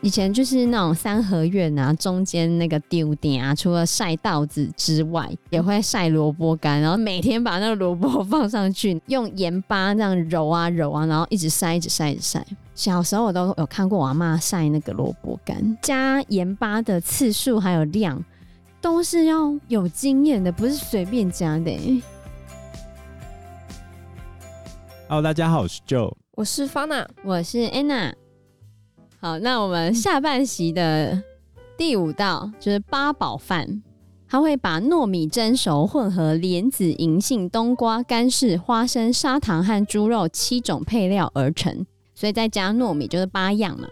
以前就是那种三合院啊，中间那个丢点啊，除了晒稻子之外，也会晒萝卜干，然后每天把那个萝卜放上去，用盐巴这样揉啊揉啊，然后一直晒，一直晒，一直晒。小时候我都有看过我阿嬷晒那个萝卜干，加盐巴的次数还有量，都是要有经验的，不是随便加的、Hello，大家好，我是 Joe，我是 Fana，我是 Anna。好，那我们下半席的第五道就是八宝饭，它会把糯米蒸熟，混合莲子、银杏、冬瓜、干柿、花生、砂糖和猪肉七种配料而成，所以再加糯米就是八样嘛。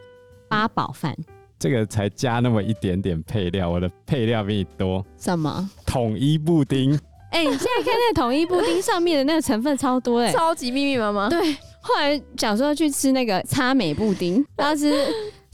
八宝饭这个才加那么一点点配料，我的配料比你多。什么？统一布丁。哎、欸，你现在看那个统一布丁上面的那个成分超多哎、欸，超级密密麻麻。对。后来想说去吃那个擦美布丁，然后吃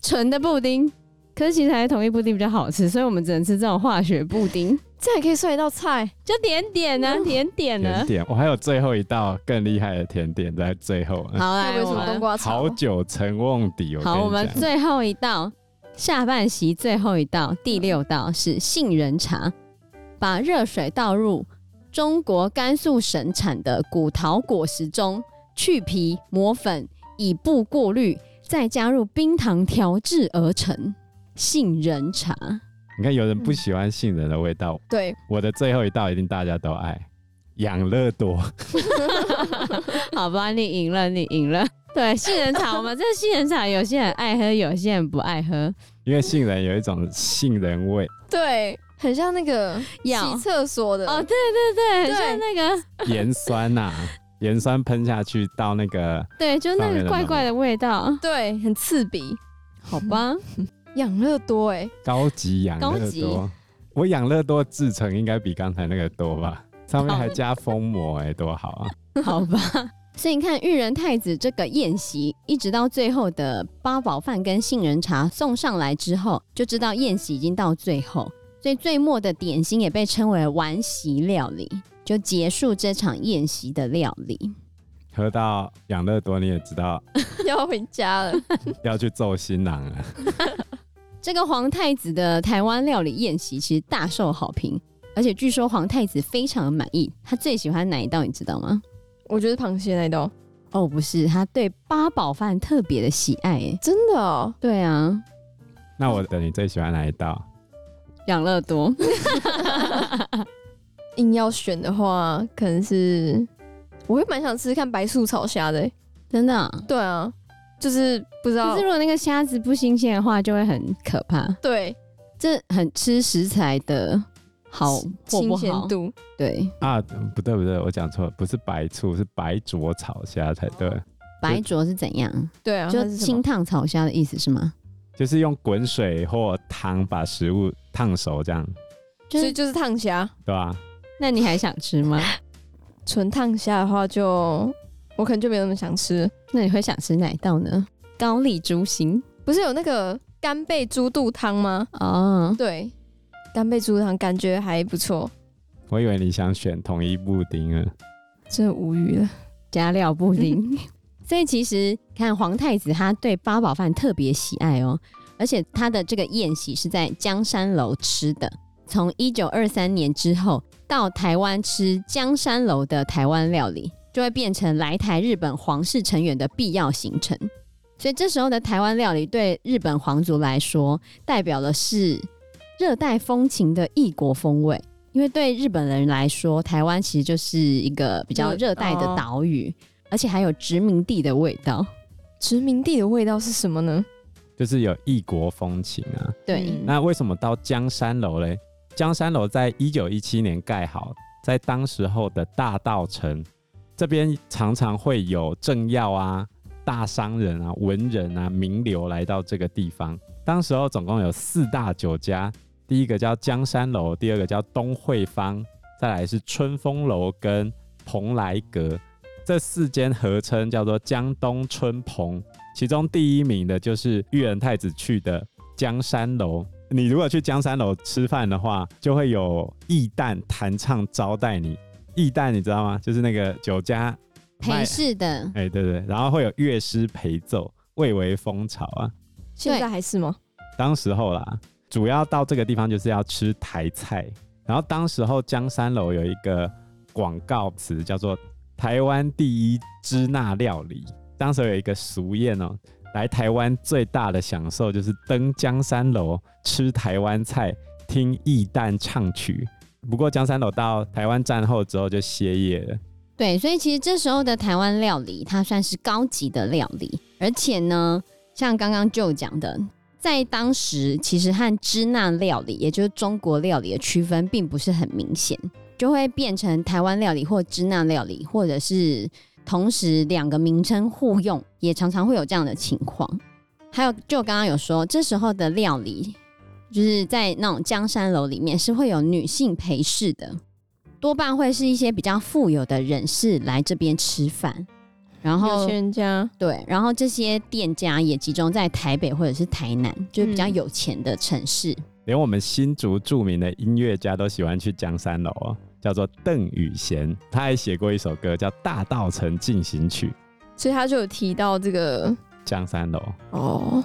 纯的布丁，可是其实还是统一布丁比较好吃，所以我们只能吃这种化学布丁。这还可以算一道菜，就点点呢、啊，甜点呢。甜点，我还有最后一道更厉害的甜点在最后。好来，为什么冬瓜好久成瓮底。好，我们最后一道，下半席最后一道，第六道是杏仁茶，把热水倒入中国甘肃省产的古桃果实中。去皮磨粉，以布过滤，再加入冰糖调制而成杏仁茶。你看，有人不喜欢杏仁的味道。对，我的最后一道一定大家都爱，养乐多。好吧，你赢了，你赢了。对，杏仁茶，我们这杏仁茶有些人爱喝，有些人不爱喝，因为杏仁有一种杏仁味。对，很像那个洗厕所的。哦，对对对，很像那个盐酸呐、啊。盐酸喷下去到那个，对，就那个怪怪的味道，对，很刺鼻，好吧？养乐多哎，高级养乐多，我养乐多制成应该比刚才那个多吧？上面还加封膜哎，多好啊！好吧，所以你看裕仁太子这个宴席，一直到最后的八宝饭跟杏仁茶送上来之后，就知道宴席已经到最后，所以最末的点心也被称为完席料理。就结束这场宴席的料理，喝到养乐多你也知道 要回家了，要去揍新郎了。这个皇太子的台湾料理宴席其实大受好评，而且据说皇太子非常的满意。他最喜欢哪一道你知道吗？我觉得螃蟹那一道。哦，不是，他对八宝饭特别的喜爱。哎，真的哦？对啊。那我等你最喜欢哪一道？养乐多。硬要选的话，可能是我会蛮想吃吃看白素炒虾的、欸，真的、啊？对啊，就是不知道。可是如果那个虾子不新鲜的话，就会很可怕。对，这很吃食材的好或不好，新鲜度。对啊，不对不对，我讲错了，不是白醋，是白灼炒虾才对。白灼是怎样？对啊，就清烫炒虾的意思是吗？就是用滚水或汤把食物烫熟，这样。所以就是烫虾，对吧？那你还想吃吗？纯烫虾的话就，就我可能就没有那么想吃。那你会想吃哪一道呢？高丽猪心不是有那个干贝猪肚汤吗？哦，对，干贝猪肚汤感觉还不错。我以为你想选统一布丁啊，真无语了，加料布丁。所以其实看皇太子他对八宝饭特别喜爱哦，而且他的这个宴席是在江山楼吃的。从一九二三年之后，到台湾吃江山楼的台湾料理，就会变成来台日本皇室成员的必要行程。所以这时候的台湾料理对日本皇族来说，代表的是热带风情的异国风味。因为对日本人来说，台湾其实就是一个比较热带的岛屿，哦，而且还有殖民地的味道。殖民地的味道是什么呢？就是有异国风情啊。对，那为什么到江山楼嘞？江山楼在一九一七年盖好，在当时候的大道城这边，常常会有政要啊、大商人啊、文人啊、名流来到这个地方。当时候总共有四大酒家，第一个叫江山楼，第二个叫东惠坊，再来是春风楼跟蓬莱阁，这四间合称叫做江东春蓬。其中第一名的就是裕仁太子去的江山楼。你如果去江山楼吃饭的话，就会有义旦弹唱招待你。义旦你知道吗？就是那个酒家陪侍的，哎、欸，对对，然后会有乐师陪奏，蔚为风潮啊。现在还是吗？当时候啦，主要到这个地方就是要吃台菜。然后当时候江山楼有一个广告词叫做“台湾第一支那料理”。当时有一个俗谚哦，来台湾最大的享受就是登江山楼吃台湾菜，听义旦唱曲。不过江山楼到台湾战后之后就歇业了。对，所以其实这时候的台湾料理，它算是高级的料理，而且呢，像刚刚就讲的，在当时其实和支那料理，也就是中国料理的区分，并不是很明显，就会变成台湾料理或支那料理，或者是同时两个名称互用，也常常会有这样的情况。还有，就刚刚有说，这时候的料理，就是在那种江山楼里面是会有女性陪侍的。多半会是一些比较富有的人士来这边吃饭，然后有钱人家对，然后这些店家也集中在台北或者是台南，就是比较有钱的城市。嗯、连我们新竹著名的音乐家都喜欢去江山楼哦，叫做邓雨贤，他还写过一首歌叫《大道城进行曲》，所以他就有提到这个江山楼哦。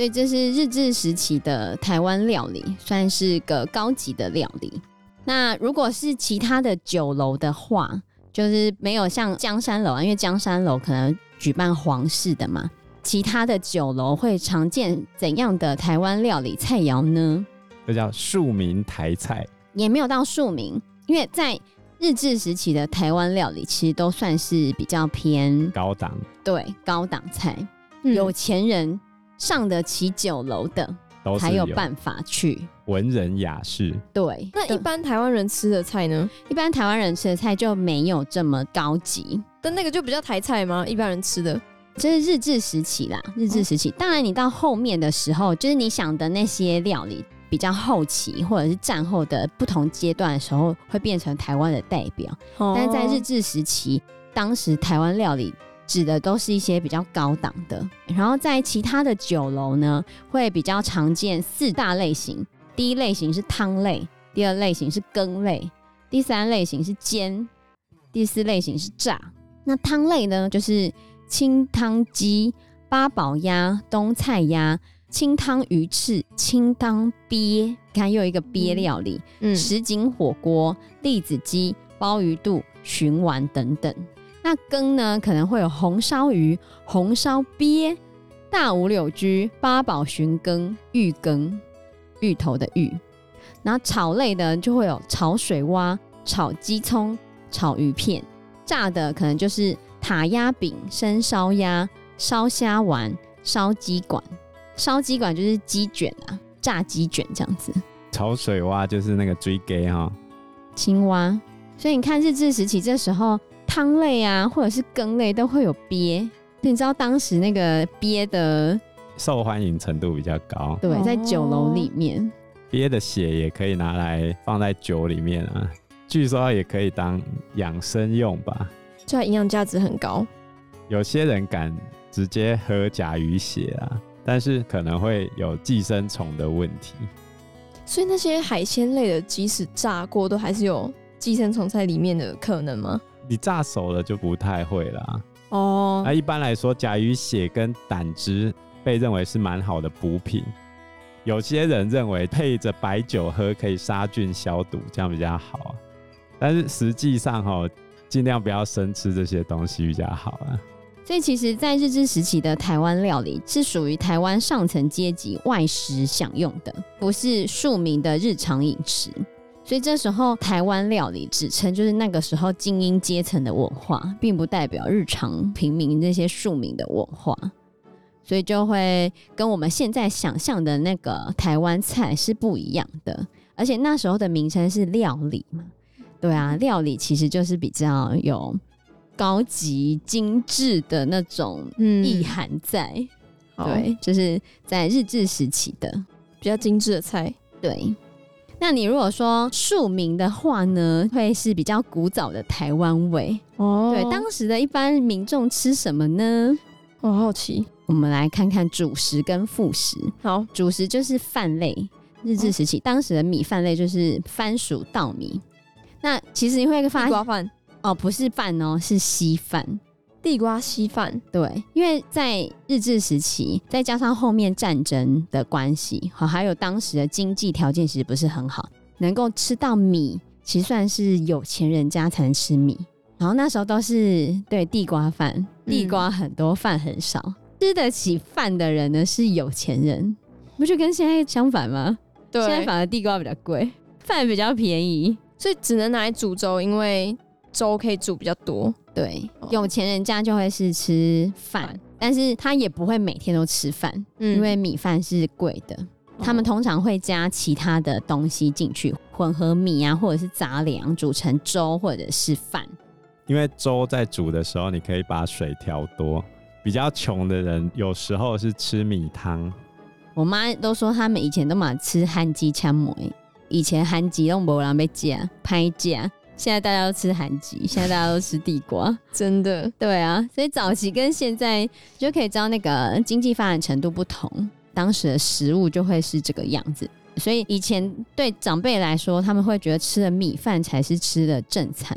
所以这是日治时期的台湾料理，算是个高级的料理。那如果是其他的酒楼的话，就是没有像江山楼啊，因为江山楼可能举办皇室的嘛。其他的酒楼会常见怎样的台湾料理菜肴呢？这叫庶民台菜，也没有到庶民，因为在日治时期的台湾料理其实都算是比较偏高档，对，高档菜，嗯、有钱人。上得起酒楼的，才有办法去文人雅士。对，那一般台湾人吃的菜呢？一般台湾人吃的菜就没有这么高级，但那个就比较台菜吗？一般人吃的，这是日治时期啦。日治时期，哦、当然你到后面的时候，就是你想的那些料理比较后期，或者是战后的不同阶段的时候，会变成台湾的代表。哦、但是在日治时期，当时台湾料理。指的都是一些比较高档的，然后在其他的酒楼呢，会比较常见四大类型。第一类型是汤类，第二类型是羹类，第三类型是煎，第四类型是炸。那汤类呢，就是清汤鸡、八宝鸭、冬菜鸭、清汤鱼翅、清汤鳖，看又一个鳖料理，嗯，什锦火锅、栗子鸡、鲍鱼肚、鲟丸等等。那羹呢，可能会有红烧鱼、红烧鳖、大五柳居、八宝寻羹、芋羹、芋头的芋。然后炒类的就会有炒水蛙、炒鸡葱、炒鱼片。炸的可能就是塔鸭饼、生烧鸭、烧虾丸、烧鸡管。烧鸡管就是鸡卷啊，炸鸡卷这样子。炒水蛙就是那个追鸡哈，青蛙。所以你看日治时期这时候。汤类啊，或者是羹类都会有鳖，你知道当时那个鳖的受欢迎程度比较高。对，在酒楼里面，鳖的血也可以拿来放在酒里面啊，据说也可以当养生用吧，这营养价值很高。有些人敢直接喝甲鱼血啊，但是可能会有寄生虫的问题。所以那些海鲜类的，即使炸过，都还是有寄生虫在里面的可能吗？你炸熟了就不太会了哦。那一般来说，甲鱼血跟胆汁被认为是蛮好的补品。有些人认为配着白酒喝可以杀菌消毒，这样比较好。但是实际上哈，尽量不要生吃这些东西比较好啊。所以其实，在日治时期的台湾料理是属于台湾上层阶级外食享用的，不是庶民的日常饮食。所以这时候台湾料理指称就是那个时候精英阶层的文化，并不代表日常平民这些庶民的文化，所以就会跟我们现在想象的那个台湾菜是不一样的。而且那时候的名称是料理嘛，对啊，料理其实就是比较有高级精致的那种意涵在。嗯、对，就是在日治时期的比较精致的菜。对，那你如果说庶民的话呢，会是比较古早的台湾味哦。对，当时的一般民众吃什么呢？我好奇，我们来看看主食跟副食。好，主食就是饭类，日治时期、哦、当时的米饭类就是番薯稻米。那其实你会发现，地瓜饭哦，不是饭哦，是稀饭，地瓜稀饭。对，因为在日治时期，再加上后面战争的关系，好，还有当时的经济条件其实不是很好，能够吃到米，其实算是有钱人家才能吃米。然后那时候都是对地瓜饭，地瓜很多，饭很少，嗯、吃得起饭的人呢是有钱人，不就跟现在相反吗？对，现在反而地瓜比较贵，饭比较便宜，所以只能拿来煮粥，因为粥可以煮比较多。对，哦、有钱人家就会是吃饭，但是他也不会每天都吃饭，嗯、因为米饭是贵的，哦、他们通常会加其他的东西进去，混合米啊或者是杂粮煮成粥或者是饭。因为粥在煮的时候，你可以把水调多。比较穷的人有时候是吃米汤。我妈都说他们以前都嘛吃韩鸡枪梅，以前韩鸡都没人被夹拍夹，现在大家都吃韩鸡，现在大家都吃地瓜，真的。对啊，所以早期跟现在就可以知道那个经济发展程度不同，当时的食物就会是这个样子。所以以前对长辈来说，他们会觉得吃的米饭才是吃的正餐。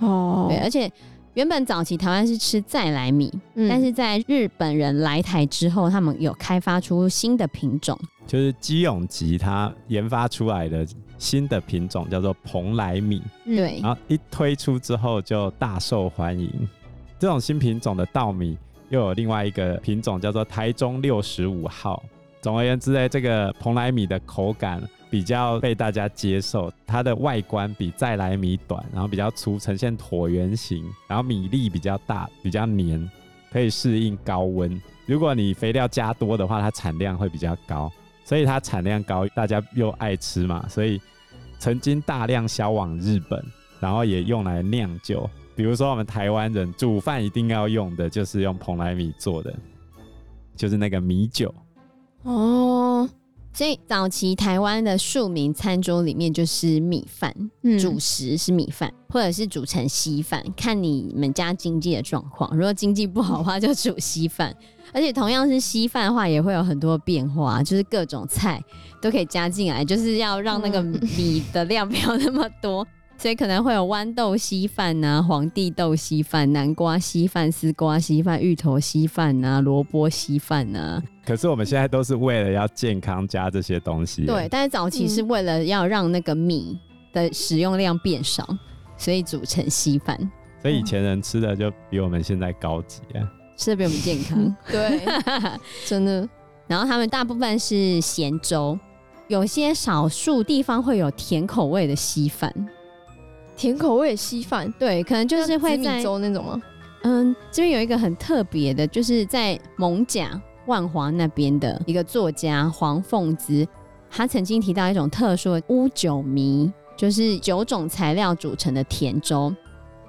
哦，对，而且原本早期台湾是吃再来米，嗯、但是在日本人来台之后，他们有开发出新的品种，就是基永吉他研发出来的新的品种叫做蓬莱米，对，然后一推出之后就大受欢迎。这种新品种的稻米又有另外一个品种叫做台中六十五号。总而言之呢，这个蓬莱米的口感。比较被大家接受，它的外观比再来米短，然后比较粗，呈现椭圆形，然后米粒比较大，比较黏，可以适应高温。如果你肥料加多的话，它产量会比较高，所以它产量高，大家又爱吃嘛，所以曾经大量销往日本，然后也用来酿酒。比如说我们台湾人煮饭一定要用的就是用蓬莱米做的，就是那个米酒。哦。所以早期台湾的庶民餐桌里面就是米饭，嗯、主食是米饭，或者是煮成稀饭，看你们家经济的状况。如果经济不好的话，就煮稀饭。而且同样是稀饭的话，也会有很多变化，就是各种菜都可以加进来，就是要让那个米的量不要那么多。所以可能会有豌豆稀饭啊、皇帝豆稀饭、南瓜稀饭、丝瓜稀饭、芋头稀饭啊、萝卜稀饭啊。可是我们现在都是为了要健康加这些东西。对，但是早期是为了要让那个米的使用量变少，所以煮成稀饭。所以以前人吃的就比我们现在高级啊，吃的比我们健康。对，真的。然后他们大部分是咸粥，有些少数地方会有甜口味的稀饭。甜口味的稀饭，对，可能就是会在米粥那种吗？嗯，这边有一个很特别的，就是在艋舺万华那边的一个作家黄凤姿，他曾经提到一种特殊的乌酒糜，就是九种材料组成的甜粥，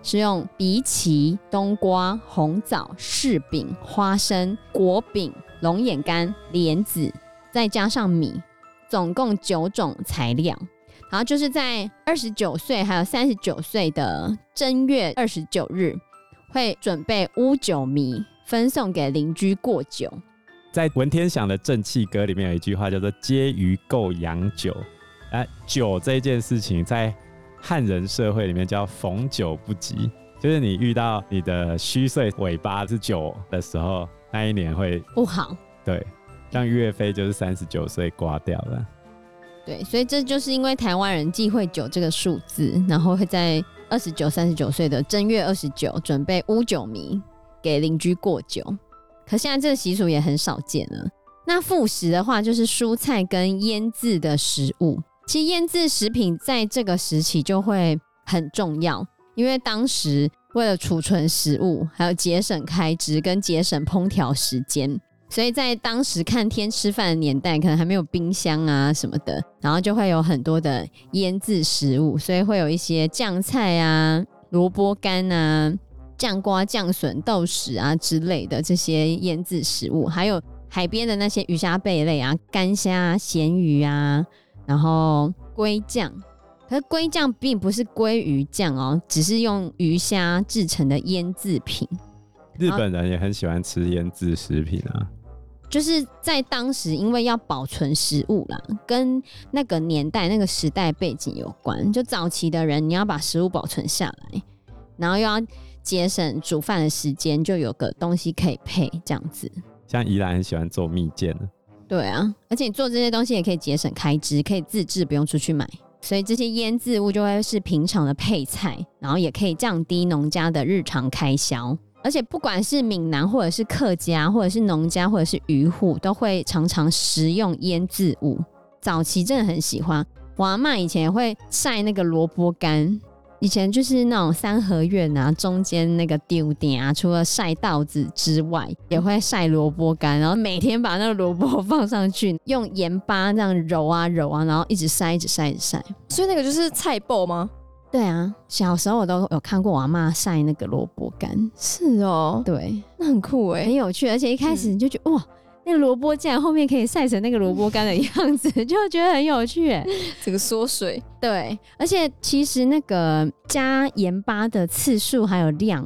是用荸荠、冬瓜、红枣、柿饼、花生、果饼、龙眼干、莲子，再加上米，总共九种材料。然后就是在二十九岁还有三十九岁的正月二十九日，会准备乌酒米分送给邻居过酒。在文天祥的正气歌里面有一句话叫做“皆鱼够洋酒”，哎，酒这件事情在汉人社会里面叫逢酒不及，就是你遇到你的虚岁尾巴是九的时候，那一年会不好。对，像岳飞就是三十九岁挂掉了。对，所以这就是因为台湾人忌讳酒这个数字，然后会在二十九、三十九岁的正月二十九准备乌酒糜给邻居过酒。可现在这个习俗也很少见了。那副食的话，就是蔬菜跟腌制的食物。其实腌制食品在这个时期就会很重要，因为当时为了储存食物，还有节省开支跟节省烹调时间，所以在当时看天吃饭的年代，可能还没有冰箱啊什么的，然后就会有很多的腌制食物，所以会有一些酱菜啊、萝卜干啊、酱瓜、酱笋、豆豉啊之类的这些腌制食物，还有海边的那些鱼虾贝类啊、干虾、咸鱼啊，然后龟酱。可是龟酱并不是鲑鱼酱哦，只是用鱼虾制成的腌制品。日本人也很喜欢吃腌制食品啊。就是在当时，因为要保存食物啦，跟那个年代、那个时代背景有关。就早期的人，你要把食物保存下来，然后又要节省煮饭的时间，就有个东西可以配这样子。像宜兰很喜欢做蜜饯。对啊，而且你做这些东西也可以节省开支，可以自制，不用出去买。所以这些腌制物就会是平常的配菜，然后也可以降低农家的日常开销。而且不管是闽南，或者是客家，或者是农家，或者是渔户，都会常常食用腌制物。早期真的很喜欢，我阿嬷以前也会晒那个萝卜干。以前就是那种三合院啊，中间那个丢点啊，除了晒稻子之外，也会晒萝卜干，然后每天把那个萝卜放上去，用盐巴这样揉啊揉啊，然后一直晒，一直晒，一直晒。所以那个就是菜脯吗？对啊，小时候我都有看过我阿嬷晒那个萝卜干。是哦，对，那很酷哎，很有趣，而且一开始你就觉得、嗯、哇。那个萝卜竟然后面可以晒成那个萝卜干的 样子，就觉得很有趣。这 个缩水，对，而且其实那个加盐巴的次数还有量，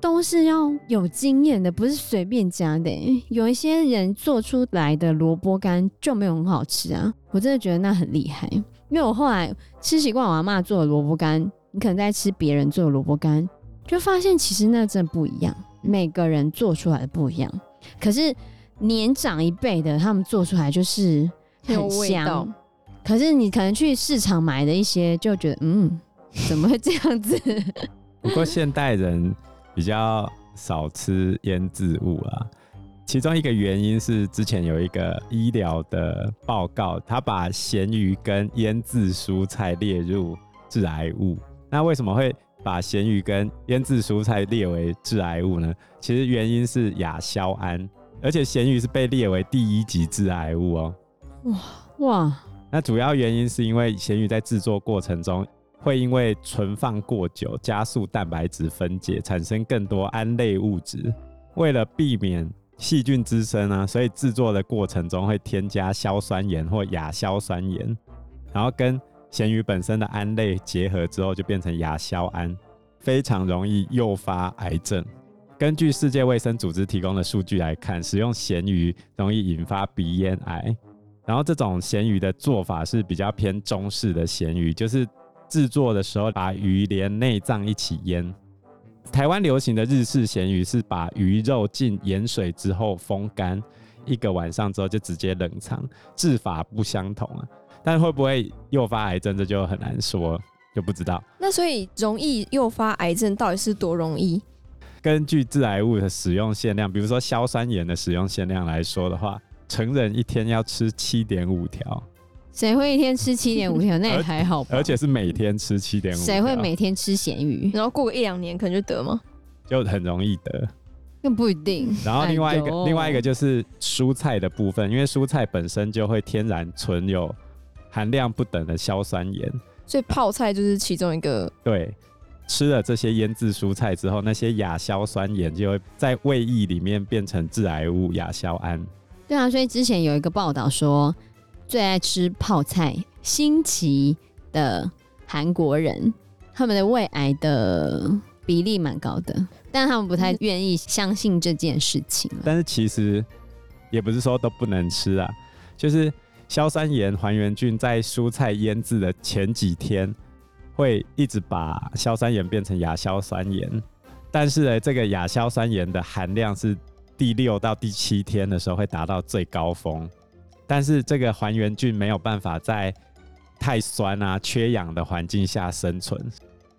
都是要有经验的，不是随便加的。有一些人做出来的萝卜干就没有很好吃啊，我真的觉得那很厉害。因为我后来吃习惯我阿妈做的萝卜干，你可能在吃别人做的萝卜干，就发现其实那真的不一样，每个人做出来的不一样。可是。年长一辈的，他们做出来就是很香，可是你可能去市场买的一些，就觉得嗯，怎么会这样子？不过现代人比较少吃腌制物啊，其中一个原因是之前有一个医疗的报告，他把咸鱼跟腌制蔬菜列入致癌物。那为什么会把咸鱼跟腌制蔬菜列为致癌物呢？其实原因是亚硝胺。而且咸鱼是被列为第一级致癌物哦。哇哇！那主要原因是因为咸鱼在制作过程中会因为存放过久，加速蛋白质分解，产生更多胺类物质。为了避免细菌滋生呢，所以制作的过程中会添加硝酸盐或亚硝酸盐，然后跟咸鱼本身的胺类结合之后，就变成亚硝胺，非常容易诱发癌症。根据世界卫生组织提供的数据来看，使用咸鱼容易引发鼻咽癌。然后这种咸鱼的做法是比较偏中式的咸鱼，就是制作的时候把鱼连内脏一起腌。台湾流行的日式咸鱼是把鱼肉进盐水之后风干一个晚上之后就直接冷藏，制法不相同啊。但会不会诱发癌症，这就很难说，就不知道。那所以容易诱发癌症到底是多容易？根据致癌物的使用限量，比如说硝酸盐的使用限量来说的话，成人一天要吃七点五条。谁会一天吃七点五条？那也还好吧。而且是每天吃七点五。谁会每天吃咸鱼？然后过个一两年可能就得吗？就很容易得。那不一定。然后另外一个，哎、另外一个就是蔬菜的部分，因为蔬菜本身就会天然存有含量不等的硝酸盐，所以泡菜就是其中一个。对。吃了这些腌制蔬菜之后，那些亚硝酸盐就会在胃液里面变成致癌物亚硝胺。对啊，所以之前有一个报道说，最爱吃泡菜新奇的韩国人，他们的胃癌的比例蛮高的，但他们不太愿意相信这件事情。但是其实也不是说都不能吃啊，就是硝酸盐还原菌在蔬菜腌制的前几天。会一直把硝酸盐变成亚硝酸盐，但是呢，这个亚硝酸盐的含量是第六到第七天的时候会达到最高峰，但是这个还原菌没有办法在太酸啊、缺氧的环境下生存，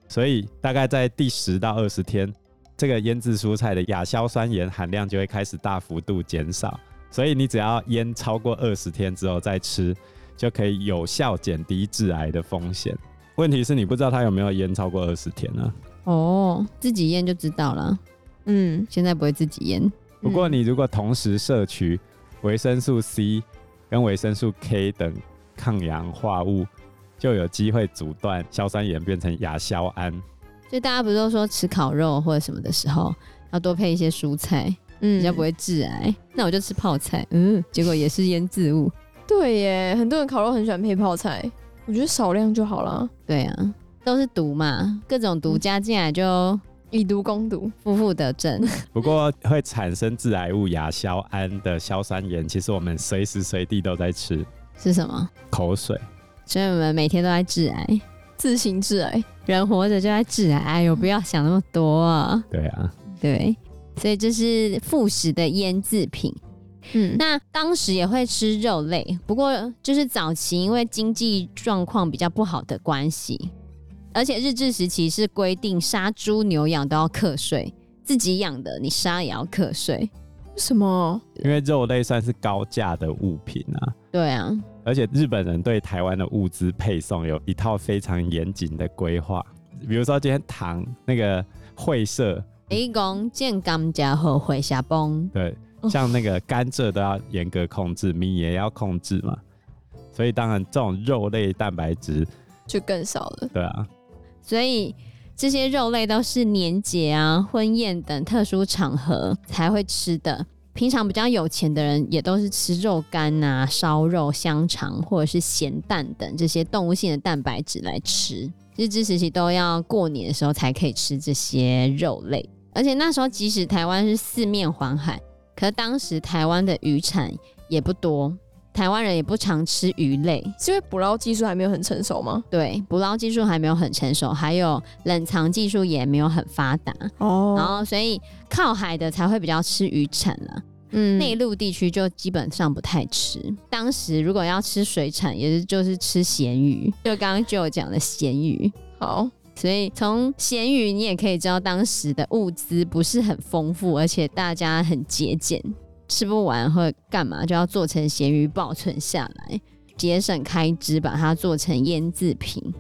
所以大概在第十到二十天，这个腌制蔬菜的亚硝酸盐含量就会开始大幅度减少，所以你只要腌超过二十天之后再吃，就可以有效减低致癌的风险。问题是你不知道他有没有腌超过二十天呢？哦，自己腌就知道了。嗯，现在不会自己腌。不过你如果同时摄取维生素 C 跟维生素 K 等抗氧化物，就有机会阻断硝酸盐变成亚硝胺。所以大家不是都说吃烤肉或者什么的时候要多配一些蔬菜，嗯，比较不会致癌。那我就吃泡菜，嗯，结果也是腌制物。对耶，很多人烤肉很喜欢配泡菜，我觉得少量就好了。对啊，都是毒嘛，各种毒加进来就以毒攻毒，负负得正。不过会产生致癌物亚硝胺的硝酸盐，其实我们随时随地都在吃。是什么？口水。所以我们每天都在致癌。自行致癌，人活着就在致癌，哎呦，不要想那么多啊！对啊，对，所以这是副食的腌制品。嗯，那当时也会吃肉类，不过就是早期因为经济状况比较不好的关系，而且日治时期是规定杀猪牛羊都要课税，自己养的你杀也要课税。为什么？因为肉类算是高价的物品啊。对啊。而且日本人对台湾的物资配送有一套非常严谨的规划，比如说今天糖那个会社，一共健甘家和会下崩，对，像那个甘蔗都要严格控制，米也要控制嘛，所以当然这种肉类蛋白质就更少了。对啊，所以这些肉类都是年节啊、婚宴等特殊场合才会吃的。平常比较有钱的人也都是吃肉干啊、烧肉、香肠或者是咸蛋等这些动物性的蛋白质来吃。日治时期都要过年的时候才可以吃这些肉类，而且那时候即使台湾是四面环海，可是当时台湾的渔产也不多，台湾人也不常吃鱼类，是因为捕捞技术还没有很成熟吗？对，捕捞技术还没有很成熟，还有冷藏技术也没有很发达哦，然后所以。靠海的才会比较吃渔产了，嗯，内陆地区就基本上不太吃。当时如果要吃水产，也是就是吃咸鱼，就刚刚就有讲的咸鱼。好，所以从咸鱼你也可以知道当时的物资不是很丰富，而且大家很节俭，吃不完或干嘛就要做成咸鱼保存下来，节省开支，把它做成腌制品。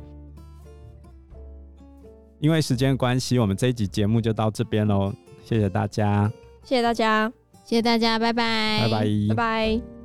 因为时间关系，我们这一集节目就到这边喽。谢谢大家，谢谢大家，谢谢大家，拜拜，拜拜，拜拜。